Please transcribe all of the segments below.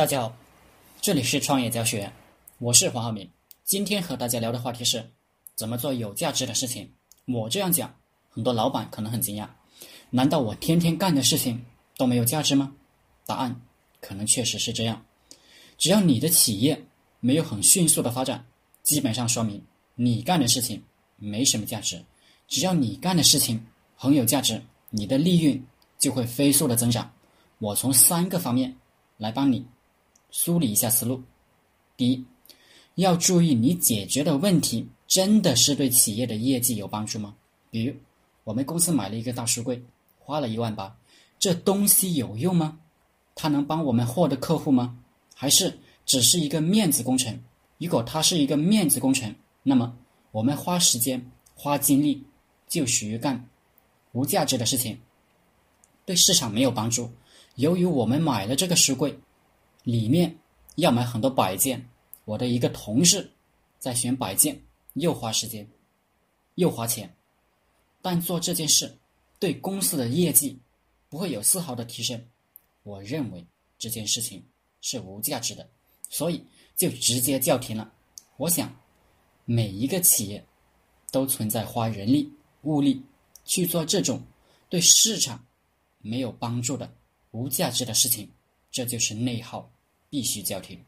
大家好，这里是创业教学，我是黄浩明。今天和大家聊的话题是怎么做有价值的事情。我这样讲，很多老板可能很惊讶，难道我天天干的事情都没有价值吗？答案可能确实是这样。只要你的企业没有很迅速的发展，基本上说明你干的事情没什么价值。只要你干的事情很有价值，你的利润就会飞速的增长。我从三个方面来帮你。梳理一下思路：第一，要注意你解决的问题真的是对企业的业绩有帮助吗？比如，我们公司买了一个大书柜，花了一万八，这东西有用吗？它能帮我们获得客户吗？还是只是一个面子工程？如果它是一个面子工程，那么我们花时间、花精力就属于干无价值的事情，对市场没有帮助。由于我们买了这个书柜。里面要买很多摆件，我的一个同事在选摆件，又花时间，又花钱，但做这件事对公司的业绩不会有丝毫的提升。我认为这件事情是无价值的，所以就直接叫停了。我想，每一个企业都存在花人力物力去做这种对市场没有帮助的无价值的事情。这就是内耗，必须叫停。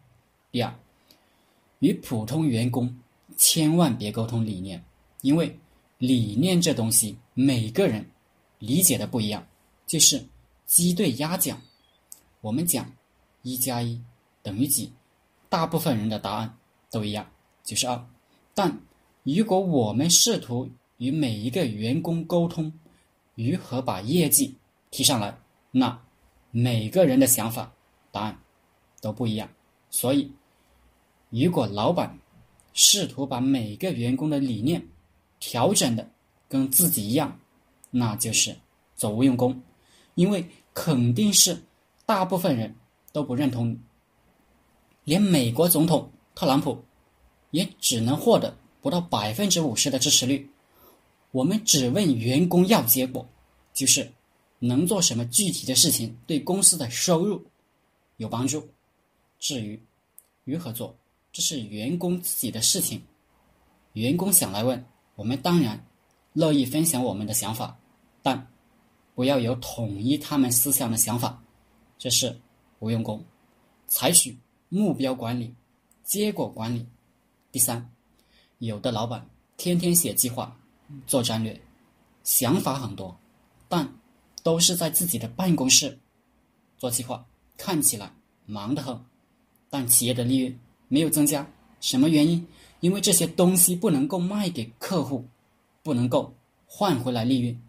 第二，与普通员工千万别沟通理念，因为理念这东西每个人理解的不一样。就是鸡对鸭讲，我们讲一加一等于几，大部分人的答案都一样，就是二。但如果我们试图与每一个员工沟通如何把业绩提上来，那。每个人的想法、答案都不一样，所以，如果老板试图把每个员工的理念调整的跟自己一样，那就是做无用功，因为肯定是大部分人都不认同你，连美国总统特朗普也只能获得不到百分之五十的支持率。我们只问员工要结果，就是。能做什么具体的事情对公司的收入有帮助？至于如何做，这是员工自己的事情。员工想来问，我们当然乐意分享我们的想法，但不要有统一他们思想的想法，这是无用功。采取目标管理、结果管理。第三，有的老板天天写计划、做战略，想法很多，但。都是在自己的办公室做计划，看起来忙得很，但企业的利润没有增加，什么原因？因为这些东西不能够卖给客户，不能够换回来利润，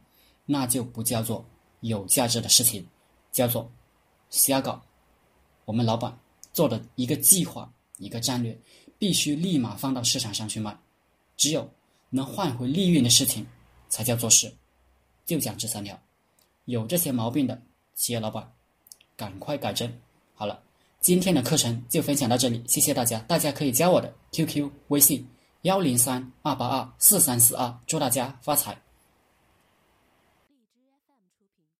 那就不叫做有价值的事情，叫做瞎搞。我们老板做的一个计划、一个战略，必须立马放到市场上去卖，只有能换回利润的事情才叫做事。就讲这三条。有这些毛病的企业老板，赶快改正。好了，今天的课程就分享到这里，谢谢大家。大家可以加我的 QQ 微信幺零三二八二四三四二，祝大家发财。